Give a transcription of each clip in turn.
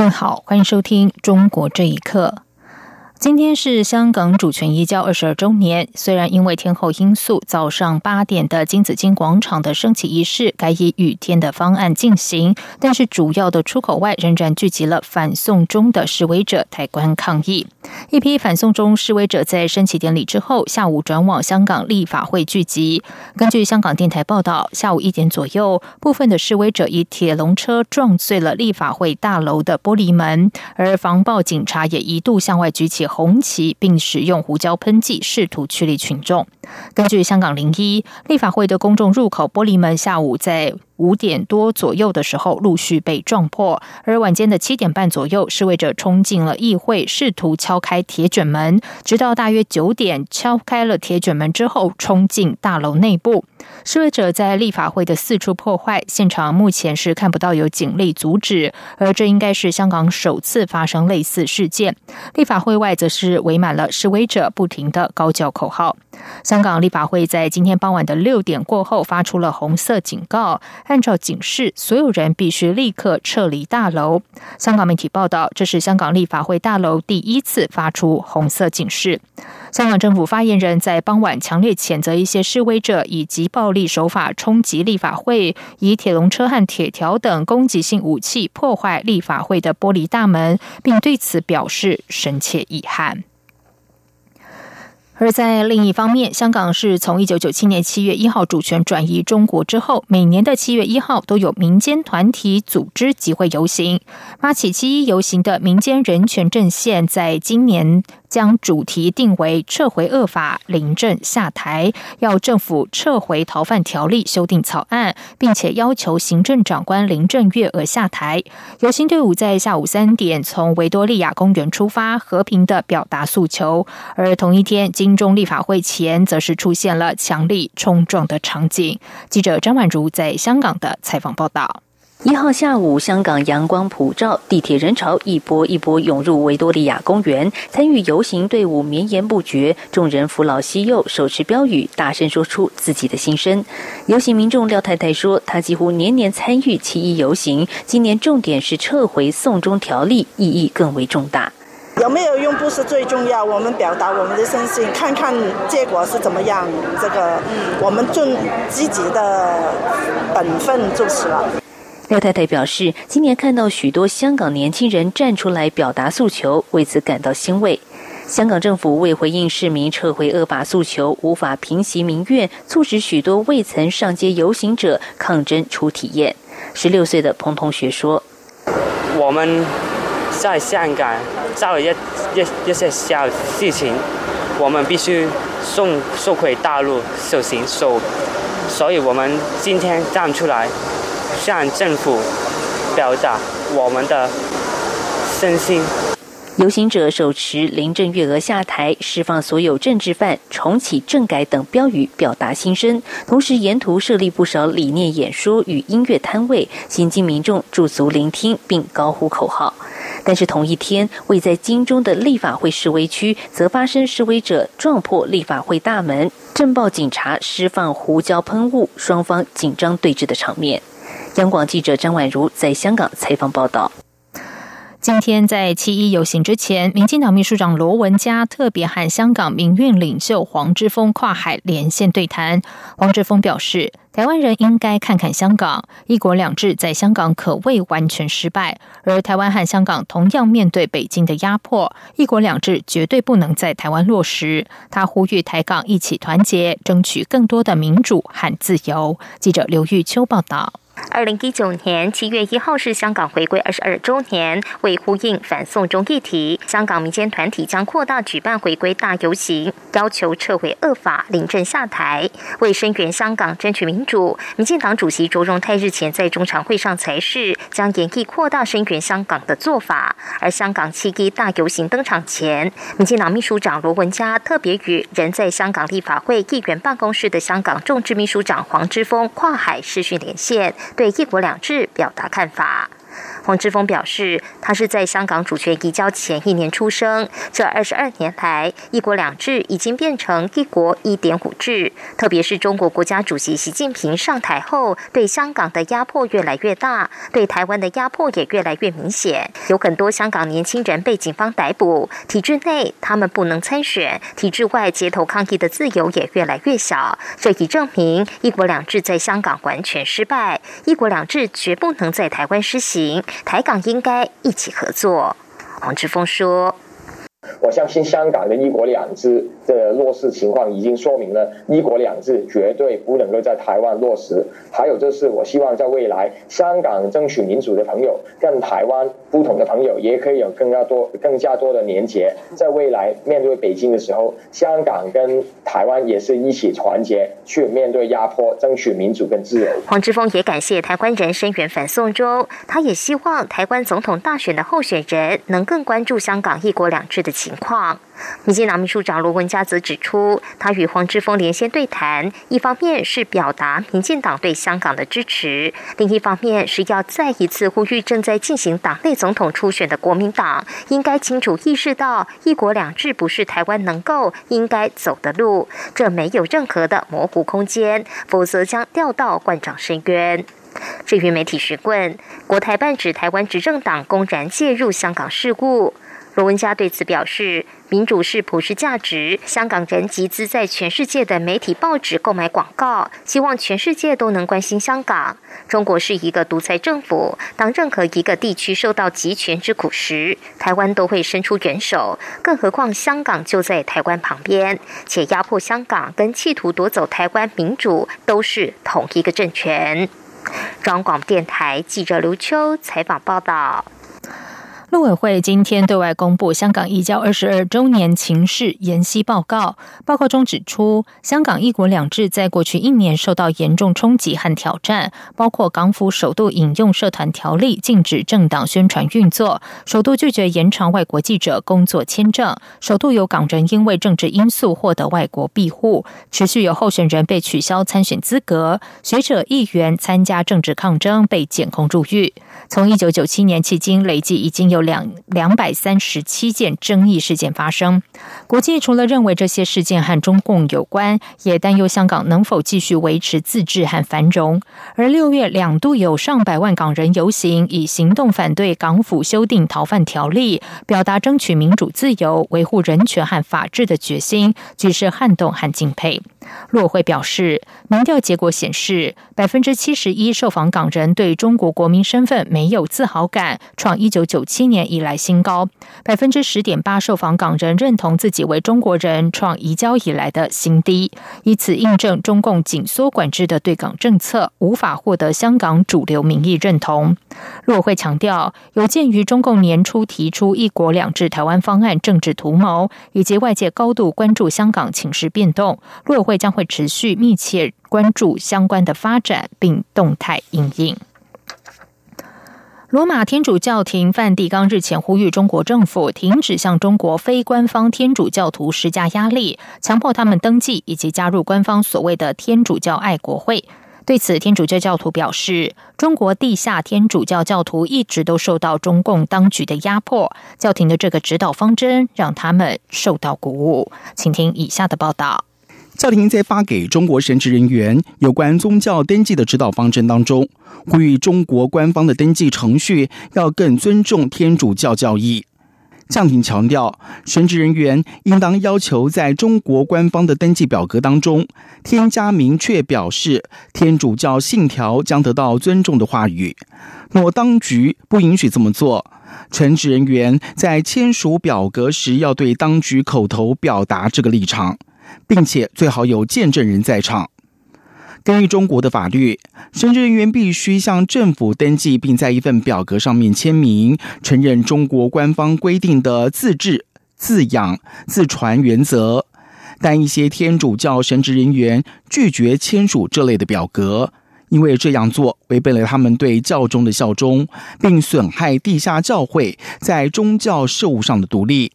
更好，欢迎收听《中国这一刻》。今天是香港主权移交二十二周年。虽然因为天候因素，早上八点的金紫荆广场的升旗仪式改以雨天的方案进行，但是主要的出口外仍然聚集了反送中的示威者抬棺抗议。一批反送中示威者在升旗典礼之后，下午转往香港立法会聚集。根据香港电台报道，下午一点左右，部分的示威者以铁笼车撞碎了立法会大楼的玻璃门，而防暴警察也一度向外举起。红旗，并使用胡椒喷剂试图驱离群众。根据香港零一立法会的公众入口玻璃门，下午在。五点多左右的时候，陆续被撞破。而晚间的七点半左右，示威者冲进了议会，试图敲开铁卷门。直到大约九点，敲开了铁卷门之后，冲进大楼内部。示威者在立法会的四处破坏，现场目前是看不到有警力阻止。而这应该是香港首次发生类似事件。立法会外则是围满了示威者，不停的高叫口号。香港立法会在今天傍晚的六点过后发出了红色警告。按照警示，所有人必须立刻撤离大楼。香港媒体报道，这是香港立法会大楼第一次发出红色警示。香港政府发言人在傍晚强烈谴责一些示威者以及暴力手法冲击立法会，以铁笼车和铁条等攻击性武器破坏立法会的玻璃大门，并对此表示深切遗憾。而在另一方面，香港是从一九九七年七月一号主权转移中国之后，每年的七月一号都有民间团体组织集会游行。发起七一游行的民间人权阵线，在今年。将主题定为撤回恶法，临阵下台，要政府撤回逃犯条例修订草案，并且要求行政长官林郑月娥下台。游行队伍在下午三点从维多利亚公园出发，和平的表达诉求。而同一天，金钟立法会前则是出现了强力冲撞的场景。记者张婉如在香港的采访报道。一号下午，香港阳光普照，地铁人潮一波一波涌入维多利亚公园。参与游行队伍绵延不绝，众人扶老携幼，手持标语，大声说出自己的心声。游行民众廖太太说：“她几乎年年参与七一游行，今年重点是撤回送中条例，意义更为重大。有没有用不是最重要，我们表达我们的身心，看看结果是怎么样。这个，我们尽积极的本分就是了。”廖太太表示，今年看到许多香港年轻人站出来表达诉求，为此感到欣慰。香港政府为回应市民撤回恶法诉求，无法平息民怨，促使许多未曾上街游行者抗争出体验。十六岁的彭同学说：“我们在香港做了一一一些小事情，我们必须送送回大陆受刑受，所以我们今天站出来。”向政府表达我们的身心。游行者手持林郑月娥下台、释放所有政治犯、重启政改等标语表达心声，同时沿途设立不少理念演说与音乐摊位，新进民众驻足聆听并高呼口号。但是同一天，位在金钟的立法会示威区，则发生示威者撞破立法会大门、镇暴警察释放胡椒喷雾，双方紧张对峙的场面。央广记者张婉如在香港采访报道。今天在七一游行之前，民进党秘书长罗文嘉特别和香港民运领袖黄之锋跨海连线对谈。黄之锋表示，台湾人应该看看香港，一国两制在香港可谓完全失败，而台湾和香港同样面对北京的压迫，一国两制绝对不能在台湾落实。他呼吁台港一起团结，争取更多的民主和自由。记者刘玉秋报道。二零一九年七月一号是香港回归二十二周年，为呼应反送中议题，香港民间团体将扩大举办回归大游行，要求撤回恶法、临阵下台。为声援香港、争取民主，民进党主席卓荣泰日前在中常会上才是将演绎扩大声援香港的做法。而香港七一大游行登场前，民进党秘书长罗文嘉特别与人在香港立法会议员办公室的香港众志秘书长黄之锋跨海视讯连线。对“一国两制”表达看法。黄之锋表示，他是在香港主权移交前一年出生，这二十二年来，一国两制已经变成一国一点五制。特别是中国国家主席习近平上台后，对香港的压迫越来越大，对台湾的压迫也越来越明显。有很多香港年轻人被警方逮捕，体制内他们不能参选，体制外街头抗议的自由也越来越小。这已证明一国两制在香港完全失败，一国两制绝不能在台湾施行。台港应该一起合作，黄志峰说。我相信香港的一国两制的落实情况已经说明了一国两制绝对不能够在台湾落实。还有就是，我希望在未来，香港争取民主的朋友跟台湾不同的朋友也可以有更加多、更加多的连结。在未来面对北京的时候，香港跟台湾也是一起团结去面对压迫，争取民主跟自由。黄之锋也感谢台湾人声援反送中，他也希望台湾总统大选的候选人能更关注香港一国两制的的。情况，民进党秘书长罗文嘉则指出，他与黄之锋连线对谈，一方面是表达民进党对香港的支持，另一方面是要再一次呼吁正在进行党内总统初选的国民党，应该清楚意识到一国两制不是台湾能够应该走的路，这没有任何的模糊空间，否则将掉到万丈深渊。至于媒体询问，国台办指台湾执政党公然介入香港事务。罗文嘉对此表示：“民主是普世价值。香港人集资在全世界的媒体报纸购买广告，希望全世界都能关心香港。中国是一个独裁政府，当任何一个地区受到集权之苦时，台湾都会伸出援手。更何况香港就在台湾旁边，且压迫香港跟企图夺走台湾民主都是同一个政权。”中央广播电台记者刘秋采访报道。陆委会今天对外公布香港移交二十二周年情势研析报告。报告中指出，香港一国两制在过去一年受到严重冲击和挑战，包括港府首度引用社团条例禁止政党宣传运作，首度拒绝延长外国记者工作签证，首度有港人因为政治因素获得外国庇护，持续有候选人被取消参选资格，学者议员参加政治抗争被检控入狱。从一九九七年迄今，累计已经有。两两百三十七件争议事件发生，国际除了认为这些事件和中共有关，也担忧香港能否继续维持自治和繁荣。而六月两度有上百万港人游行，以行动反对港府修订逃犯条例，表达争取民主自由、维护人权和法治的决心，举世撼动和敬佩。骆会表示，民调结果显示，百分之七十一受访港人对中国国民身份没有自豪感，创一九九七年以来新高；百分之十点八受访港人认同自己为中国人，创移交以来的新低。以此印证中共紧缩管制的对港政策无法获得香港主流民意认同。骆会强调，有鉴于中共年初提出“一国两制”台湾方案政治图谋，以及外界高度关注香港情势变动，骆会将会持续密切关注相关的发展，并动态应应。罗马天主教廷梵蒂冈日前呼吁中国政府停止向中国非官方天主教徒施加压力，强迫他们登记以及加入官方所谓的天主教爱国会。对此，天主教教徒表示，中国地下天主教教徒一直都受到中共当局的压迫，教廷的这个指导方针让他们受到鼓舞。请听以下的报道。教廷在发给中国神职人员有关宗教登记的指导方针当中，呼吁中国官方的登记程序要更尊重天主教教义。教廷强调，神职人员应当要求在中国官方的登记表格当中添加明确表示天主教信条将得到尊重的话语。若当局不允许这么做，神职人员在签署表格时要对当局口头表达这个立场。并且最好有见证人在场。根据中国的法律，神职人员必须向政府登记，并在一份表格上面签名，承认中国官方规定的自治、自养、自传原则。但一些天主教神职人员拒绝签署这类的表格，因为这样做违背了他们对教宗的效忠，并损害地下教会在宗教事务上的独立。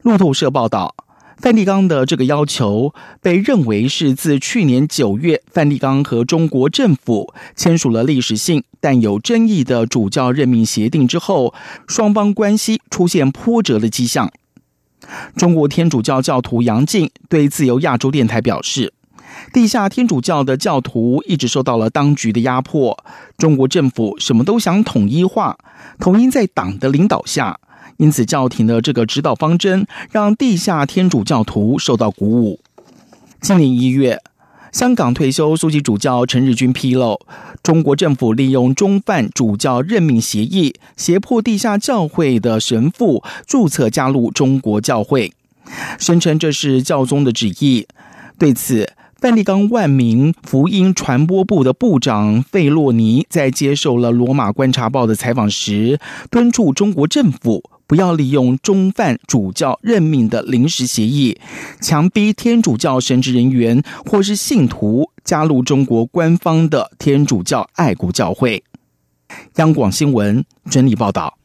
路透社报道。梵蒂冈的这个要求被认为是自去年九月，梵蒂冈和中国政府签署了历史性但有争议的主教任命协定之后，双方关系出现波折的迹象。中国天主教教徒杨静对自由亚洲电台表示，地下天主教的教徒一直受到了当局的压迫，中国政府什么都想统一化，统一在党的领导下。因此，教廷的这个指导方针让地下天主教徒受到鼓舞。今年一月，香港退休苏籍主教陈日军披露，中国政府利用中范主教任命协议，胁迫地下教会的神父注册加入中国教会，声称这是教宗的旨意。对此，梵蒂冈万民福音传播部的部长费洛尼在接受了《罗马观察报》的采访时，敦促中国政府。不要利用中犯主教任命的临时协议，强逼天主教神职人员或是信徒加入中国官方的天主教爱国教会。央广新闻整理报道。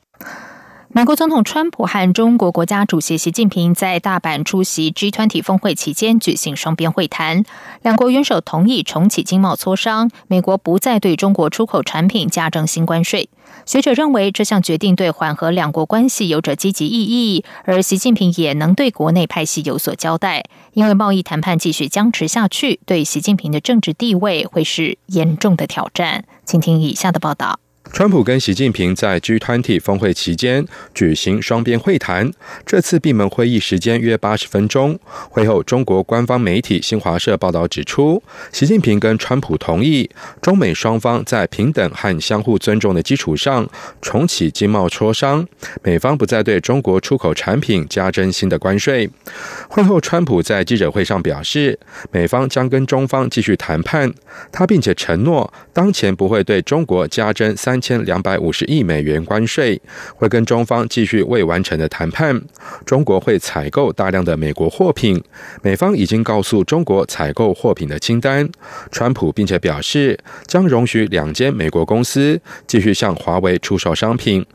美国总统川普和中国国家主席习近平在大阪出席 G20 峰会期间举行双边会谈，两国元首同意重启经贸磋商，美国不再对中国出口产品加征新关税。学者认为这项决定对缓和两国关系有着积极意义，而习近平也能对国内派系有所交代，因为贸易谈判继续僵持下去，对习近平的政治地位会是严重的挑战。请听以下的报道。川普跟习近平在 G20 峰会期间举行双边会谈，这次闭门会议时间约八十分钟。会后，中国官方媒体新华社报道指出，习近平跟川普同意中美双方在平等和相互尊重的基础上重启经贸磋商，美方不再对中国出口产品加征新的关税。会后，川普在记者会上表示，美方将跟中方继续谈判，他并且承诺当前不会对中国加征三。三千两百五十亿美元关税，会跟中方继续未完成的谈判。中国会采购大量的美国货品，美方已经告诉中国采购货品的清单。川普并且表示，将容许两间美国公司继续向华为出售商品。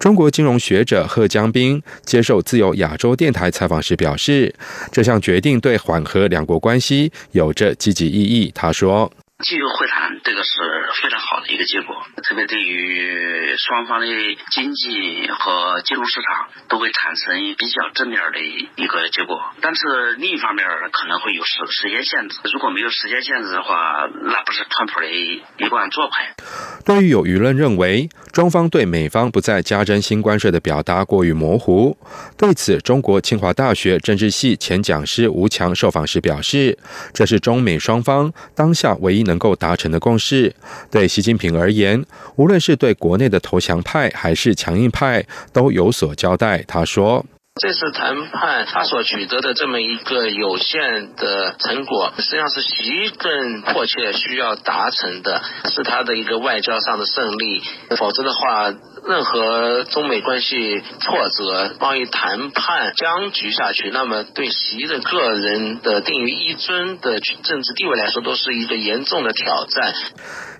中国金融学者贺江斌接受自由亚洲电台采访时表示，这项决定对缓和两国关系有着积极意义。他说。继续会谈，这个是非常好的一个结果，特别对于双方的经济和金融市场都会产生比较正面的一个结果。但是另一方面可能会有时时间限制，如果没有时间限制的话，那不是川普的一贯做派。对于有舆论认为中方对美方不再加征新关税的表达过于模糊，对此，中国清华大学政治系前讲师吴强受访时表示，这是中美双方当下唯一。能够达成的共识，对习近平而言，无论是对国内的投降派还是强硬派，都有所交代。他说。这次谈判他所取得的这么一个有限的成果，实际上是习更迫切需要达成的，是他的一个外交上的胜利。否则的话，任何中美关系挫折、贸易谈判僵局下去，那么对习的个人的定于一尊的政治地位来说，都是一个严重的挑战。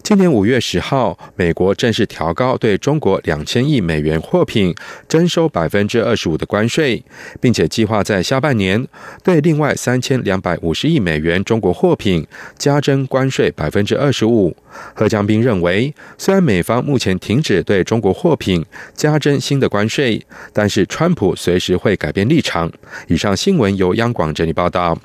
今年五月十号，美国正式调高对中国两千亿美元货品征收百分之二十五的关税，并且计划在下半年对另外三千两百五十亿美元中国货品加征关税百分之二十五。贺江斌认为，虽然美方目前停止对中国货品加征新的关税，但是川普随时会改变立场。以上新闻由央广整理报道。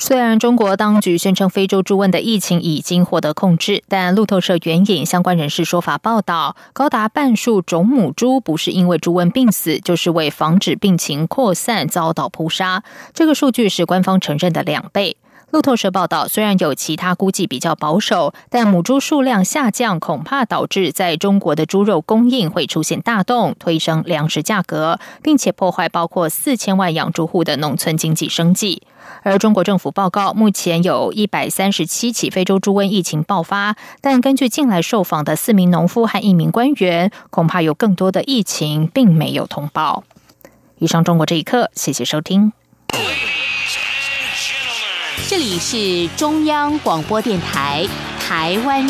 虽然中国当局宣称非洲猪瘟的疫情已经获得控制，但路透社援引相关人士说法报道，高达半数种母猪不是因为猪瘟病死，就是为防止病情扩散遭到扑杀。这个数据是官方承认的两倍。路透社报道，虽然有其他估计比较保守，但母猪数量下降恐怕导致在中国的猪肉供应会出现大动，推升粮食价格，并且破坏包括四千万养猪户的农村经济生计。而中国政府报告，目前有一百三十七起非洲猪瘟疫情爆发，但根据近来受访的四名农夫和一名官员，恐怕有更多的疫情并没有通报。以上中国这一刻，谢谢收听。这里是中央广播电台台湾。